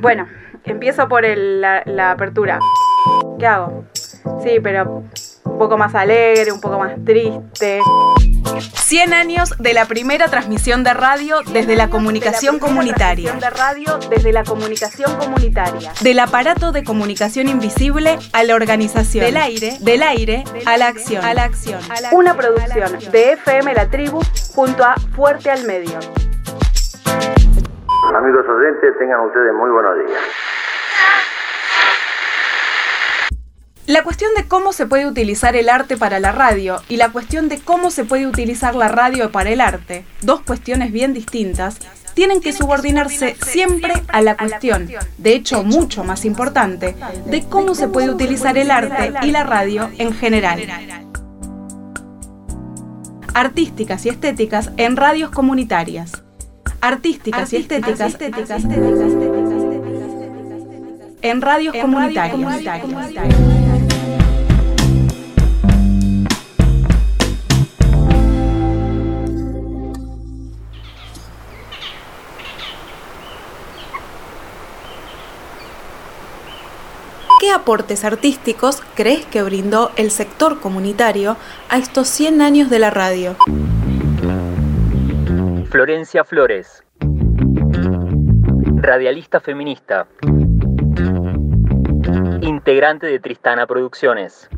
Bueno, empiezo por la, la apertura. ¿Qué hago? Sí, pero un poco más alegre, un poco más triste. 100 años de la primera transmisión de radio desde la comunicación comunitaria. De radio desde la comunicación comunitaria. Del aparato de comunicación invisible a la organización. Del aire, del aire a la acción, a la acción. Una producción de FM La Tribu junto a Fuerte al Medio. Amigos oyentes, tengan ustedes muy buenos días. La cuestión de cómo se puede utilizar el arte para la radio y la cuestión de cómo se puede utilizar la radio para el arte, dos cuestiones bien distintas, tienen que subordinarse siempre a la cuestión, de hecho mucho más importante, de cómo se puede utilizar el arte y la radio en general. Artísticas y estéticas en radios comunitarias. Artísticas y estéticas, en radios comunitarias. ¿Qué aportes artísticos crees que brindó el sector comunitario a estos 100 años de la radio? Florencia Flores, radialista feminista, integrante de Tristana Producciones.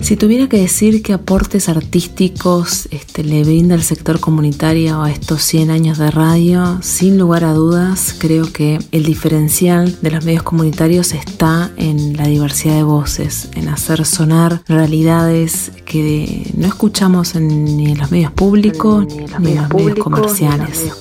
Si tuviera que decir qué aportes artísticos este, le brinda el sector comunitario a estos 100 años de radio, sin lugar a dudas, creo que el diferencial de los medios comunitarios está en la diversidad de voces, en hacer sonar realidades que no escuchamos ni en los medios públicos ni en los, medios, comerciales.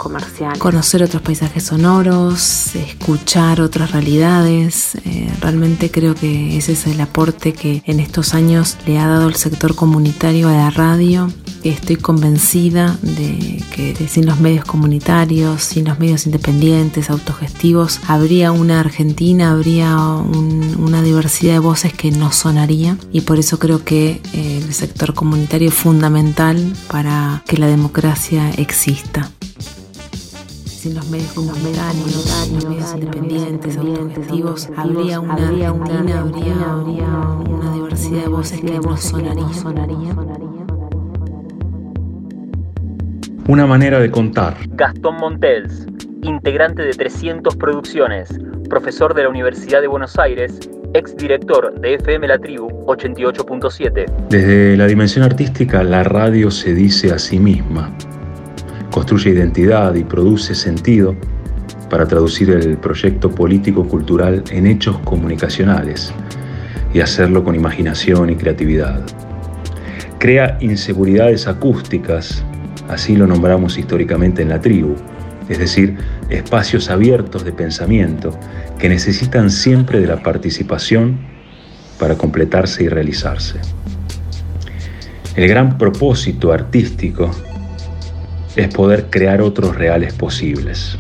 Conocer otros paisajes sonoros, escuchar otras realidades. Eh, realmente creo que ese es el aporte que en estos años le ha dado el sector comunitario a la radio. Estoy convencida de que sin los medios comunitarios, sin los medios independientes, autogestivos, habría una Argentina, habría una diversidad de voces que no sonaría y por eso creo que eh, el sector comunitario es fundamental para que la democracia exista sin los medios comunitarios, los medios independientes, autogestivos, habría una Argentina, habría una diversidad de voces que no sonaría. Una manera de contar. Gastón Montels, integrante de 300 Producciones, profesor de la Universidad de Buenos Aires, exdirector de FM La Tribu 88.7. Desde la dimensión artística, la radio se dice a sí misma construye identidad y produce sentido para traducir el proyecto político-cultural en hechos comunicacionales y hacerlo con imaginación y creatividad. Crea inseguridades acústicas, así lo nombramos históricamente en la tribu, es decir, espacios abiertos de pensamiento que necesitan siempre de la participación para completarse y realizarse. El gran propósito artístico es poder crear otros reales posibles.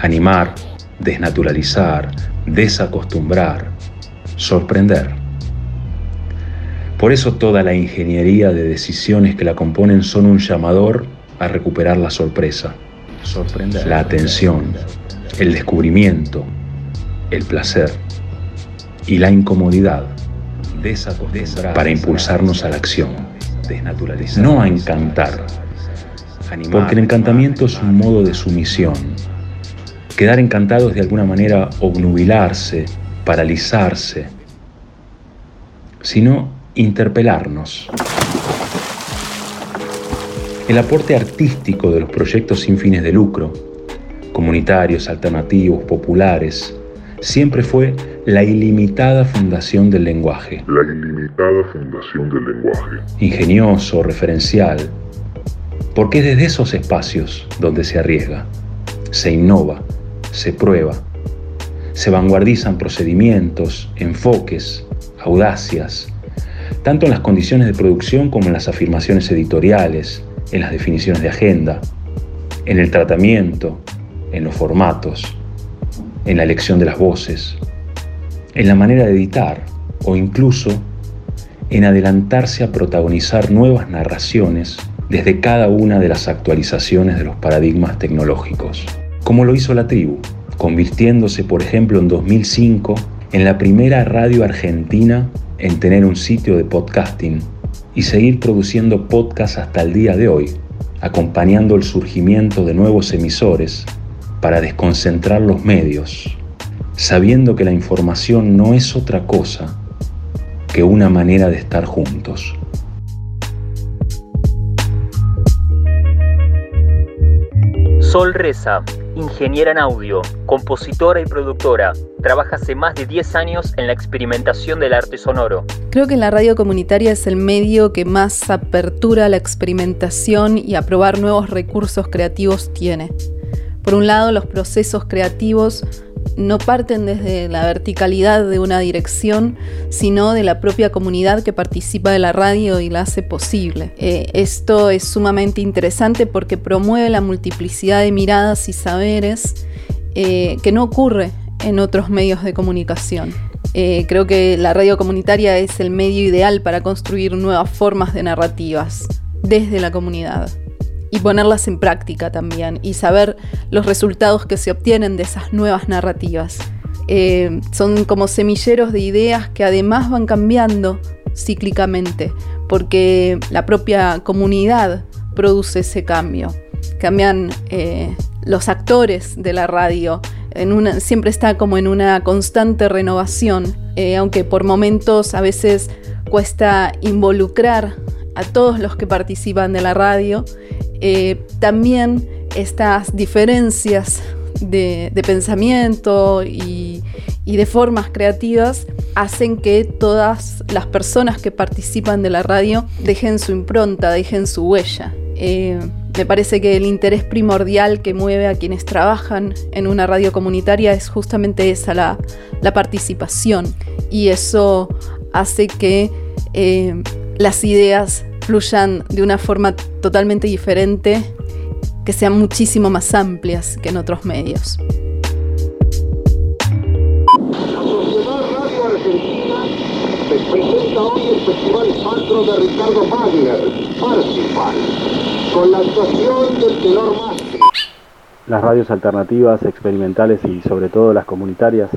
Animar, desnaturalizar, desacostumbrar, sorprender. Por eso toda la ingeniería de decisiones que la componen son un llamador a recuperar la sorpresa, sorprender, la atención, el descubrimiento, el placer y la incomodidad para impulsarnos a la acción, no a encantar, porque el encantamiento es un modo de sumisión. Quedar encantado es de alguna manera obnubilarse, paralizarse, sino interpelarnos. El aporte artístico de los proyectos sin fines de lucro, comunitarios, alternativos, populares, siempre fue la ilimitada fundación del lenguaje. La ilimitada fundación del lenguaje. Ingenioso, referencial, porque es desde esos espacios donde se arriesga, se innova, se prueba, se vanguardizan procedimientos, enfoques, audacias, tanto en las condiciones de producción como en las afirmaciones editoriales, en las definiciones de agenda, en el tratamiento, en los formatos, en la elección de las voces, en la manera de editar o incluso en adelantarse a protagonizar nuevas narraciones desde cada una de las actualizaciones de los paradigmas tecnológicos. como lo hizo la tribu, convirtiéndose, por ejemplo, en 2005 en la primera radio argentina en tener un sitio de podcasting y seguir produciendo podcasts hasta el día de hoy, acompañando el surgimiento de nuevos emisores para desconcentrar los medios, sabiendo que la información no es otra cosa que una manera de estar juntos. Sol Reza, ingeniera en audio, compositora y productora, trabaja hace más de 10 años en la experimentación del arte sonoro. Creo que la radio comunitaria es el medio que más apertura a la experimentación y a probar nuevos recursos creativos tiene. Por un lado, los procesos creativos no parten desde la verticalidad de una dirección, sino de la propia comunidad que participa de la radio y la hace posible. Eh, esto es sumamente interesante porque promueve la multiplicidad de miradas y saberes eh, que no ocurre en otros medios de comunicación. Eh, creo que la radio comunitaria es el medio ideal para construir nuevas formas de narrativas desde la comunidad y ponerlas en práctica también y saber los resultados que se obtienen de esas nuevas narrativas. Eh, son como semilleros de ideas que además van cambiando cíclicamente porque la propia comunidad produce ese cambio. Cambian eh, los actores de la radio, siempre está como en una constante renovación, eh, aunque por momentos a veces cuesta involucrar a todos los que participan de la radio eh, también estas diferencias de, pensamiento y, de formas creativas hacen que todas las personas que participan de la radio dejen su impronta, dejen su huella. Eh, me parece que el interés primordial que mueve a quienes trabajan en una radio comunitaria es justamente esa, la, participación. Y eso hace que eh, las ideas fluyan de una forma totalmente diferente, que sean muchísimo más amplias que en otros medios. La Sociedad Radio Argentina les presenta hoy el Festival Patro de Ricardo Wagner, Parsifal, con la actuación del tenor máster. Las radios alternativas, experimentales y sobre todo las comunitarias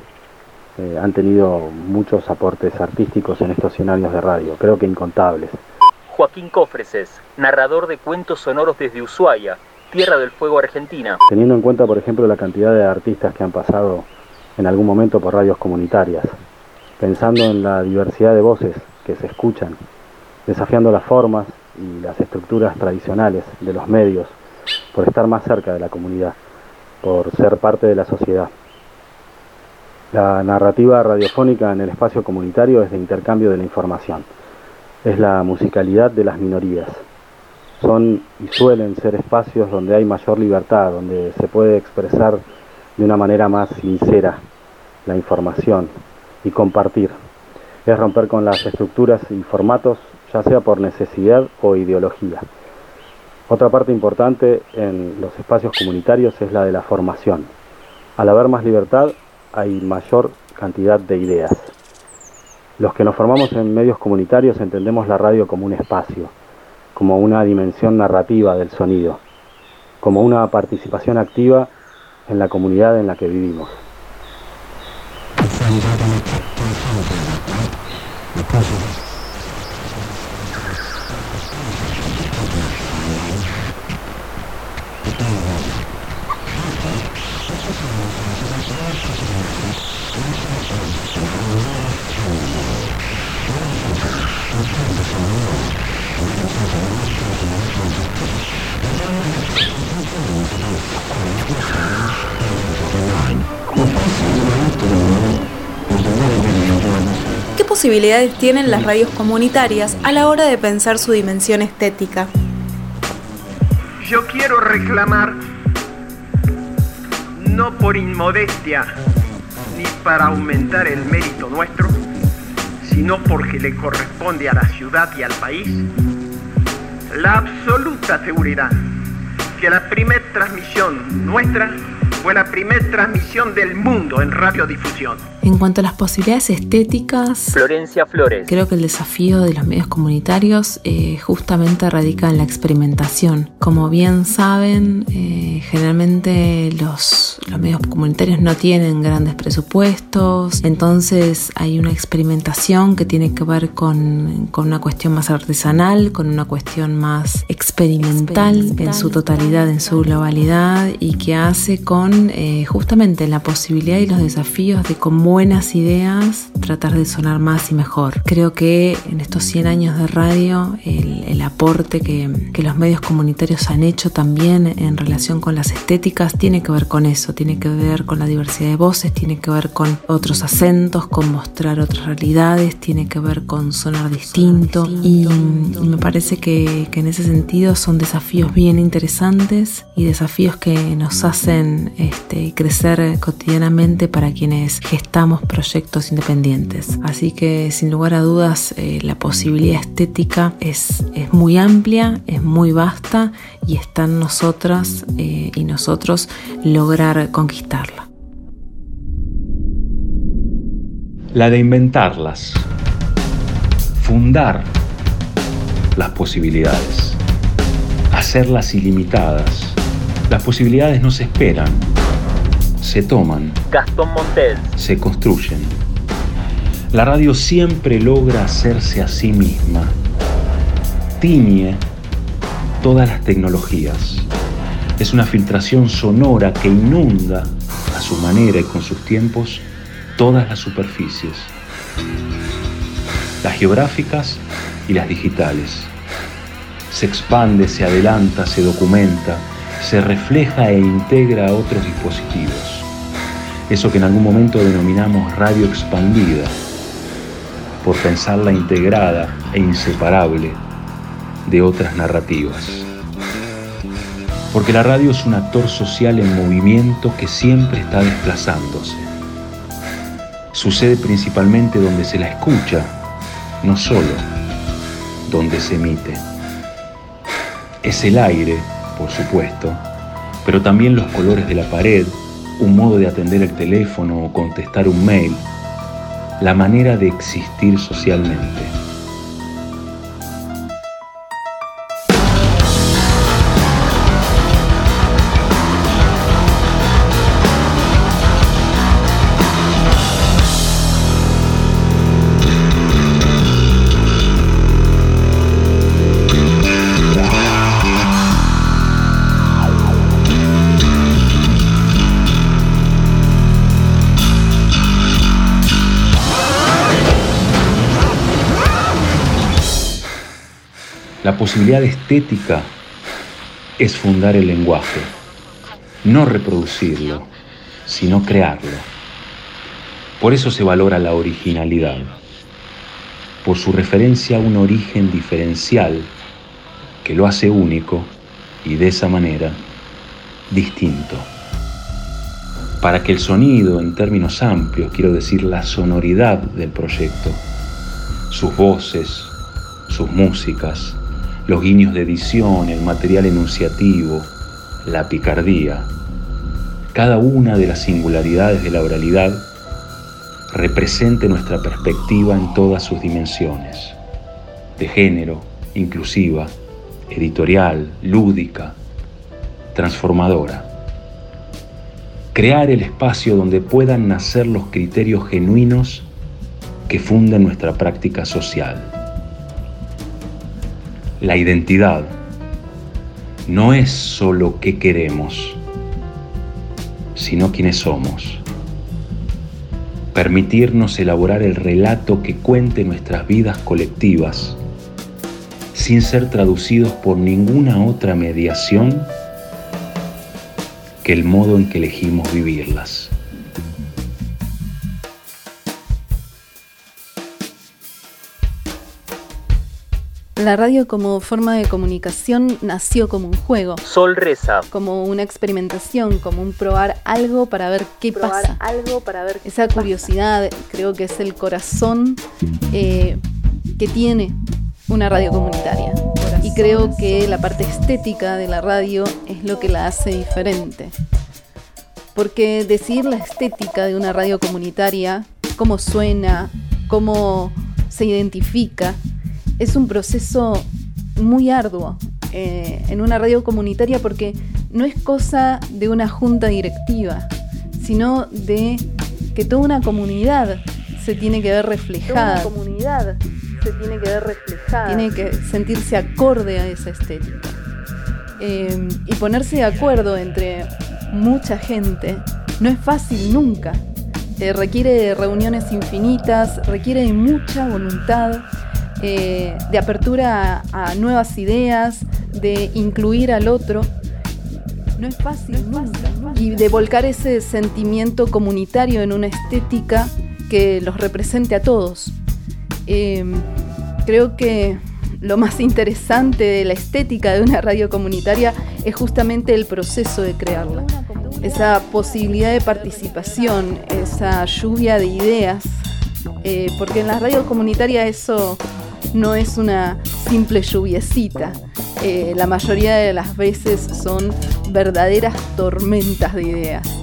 eh, han tenido muchos aportes artísticos en estos escenarios de radio, creo que incontables. Joaquín Cofreses, narrador de cuentos sonoros desde Ushuaia, Tierra del Fuego Argentina. Teniendo en cuenta, por ejemplo, la cantidad de artistas que han pasado en algún momento por radios comunitarias, pensando en la diversidad de voces que se escuchan, desafiando las formas y las estructuras tradicionales de los medios, por estar más cerca de la comunidad, por ser parte de la sociedad. La narrativa radiofónica en el espacio comunitario es de intercambio de la información es la musicalidad de las minorías. Son y suelen ser espacios donde hay mayor libertad, donde se puede expresar de una manera más sincera la información y compartir. Es romper con las estructuras y formatos, ya sea por necesidad o ideología. Otra parte importante en los espacios comunitarios es la de la formación. Al haber más libertad hay mayor cantidad de ideas. Los que nos formamos en medios comunitarios entendemos la radio como un espacio, como una dimensión narrativa del sonido, como una participación activa en la comunidad en la que vivimos. ¿Qué posibilidades tienen las radios comunitarias a la hora de pensar su dimensión estética? Yo quiero reclamar, no por inmodestia ni para aumentar el mérito nuestro, sino porque le corresponde a la ciudad y al país la absoluta seguridad que la primera transmisión nuestra Fue la primera transmisión del mundo en radiodifusión. En cuanto a las posibilidades estéticas, Florencia Flores. Creo que el desafío de los medios comunitarios eh, justamente radica en la experimentación. Como bien saben, eh, generalmente los, los medios comunitarios no tienen grandes presupuestos, entonces hay una experimentación que tiene que ver con, con una cuestión más artesanal, con una cuestión más experimental en su totalidad, en su globalidad y que hace con eh, justamente la posibilidad y los desafíos de con buenas ideas tratar de sonar más y mejor. Creo que en estos 100 años de radio el, el aporte que, que los medios comunitarios han hecho también en relación con las estéticas tiene que ver con eso, tiene que ver con la diversidad de voces, tiene que ver con otros acentos, con mostrar otras realidades, tiene que ver con sonar distinto y, y me parece que, que en ese sentido son desafíos bien interesantes y desafíos que nos hacen este, crecer cotidianamente para quienes gestamos proyectos independientes. Así que sin lugar a dudas eh, la posibilidad estética es, es, muy amplia, es muy vasta y está en nosotras eh, y nosotros lograr conquistarla. La de inventarlas, fundar las posibilidades, hacerlas ilimitadas. Las posibilidades no se esperan, se toman. Gastón Montel. Se construyen. La radio siempre logra hacerse a sí misma. Tiñe todas las tecnologías. Es una filtración sonora que inunda a su manera y con sus tiempos todas las superficies. Las geográficas y las digitales. Se expande, se adelanta, se documenta, se refleja e integra a otros dispositivos. Eso que en algún momento denominamos radio expandida, por pensarla integrada e inseparable de otras narrativas. Porque la radio es un actor social en movimiento que siempre está desplazándose. Sucede principalmente donde se la escucha, no solo donde se emite. Es el aire, por supuesto, pero también los colores de la pared, un modo de atender el teléfono o contestar un mail, la manera de existir socialmente. La posibilidad estética es fundar el lenguaje, no reproducirlo, sino crearlo. Por eso se valora la originalidad, por su referencia a un origen diferencial que lo hace único y de esa manera distinto. Para que el sonido, en términos amplios, quiero decir la sonoridad del proyecto, sus voces, sus músicas, los guiños de edición, el material enunciativo, la picardía, cada una de las singularidades de la oralidad represente nuestra perspectiva en todas sus dimensiones, de género, inclusiva, editorial, lúdica, transformadora. Crear el espacio donde puedan nacer los criterios genuinos que funden nuestra práctica social. La identidad no es solo qué queremos, sino quiénes somos. Permitirnos elaborar el relato que cuente nuestras vidas colectivas sin ser traducidos por ninguna otra mediación que el modo en que elegimos vivirlas. La radio como forma de comunicación nació como un juego. Sol reza. Como una experimentación, como un probar algo para ver qué Probar pasa. algo para ver Esa curiosidad creo que es el corazón eh, que tiene una radio comunitaria. Y creo que la parte estética de la radio es lo que la hace diferente. Porque decidir la estética de una radio comunitaria, cómo suena, cómo se identifica, es un proceso muy arduo eh, en una radio comunitaria porque no es cosa de una junta directiva, sino de que toda una comunidad se tiene que ver reflejada. Toda una comunidad se tiene que ver reflejada. Tiene que sentirse acorde a esa estética. Eh, y ponerse de acuerdo entre mucha gente no es fácil nunca. Eh, requiere de reuniones infinitas, requiere de mucha voluntad, eh, de apertura a, nuevas ideas, de incluir al otro. No es fácil, nunca. Y de volcar ese sentimiento comunitario en una estética que los represente a todos. creo que lo más interesante de la estética de una radio comunitaria es justamente el proceso de crearla. Esa posibilidad de participación, esa lluvia de ideas, eh, porque en la radio comunitaria eso no es una simple lluviecita. Eh, la mayoría de las veces son verdaderas tormentas de ideas.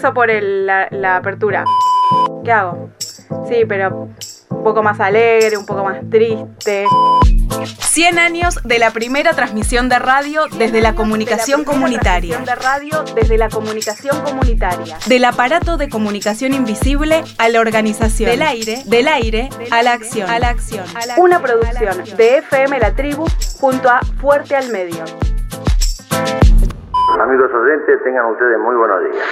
Empiezo por la, apertura. ¿Qué hago? Sí, pero un poco más alegre, un poco más triste. 100 años de la primera transmisión de radio desde la comunicación comunitaria. De radio desde la comunicación comunitaria. Del aparato de comunicación invisible a la organización. Del aire, del aire a la acción, a la acción. Una producción de FM La Tribu junto a Fuerte al Medio. Amigos oyentes, tengan ustedes muy buenos días.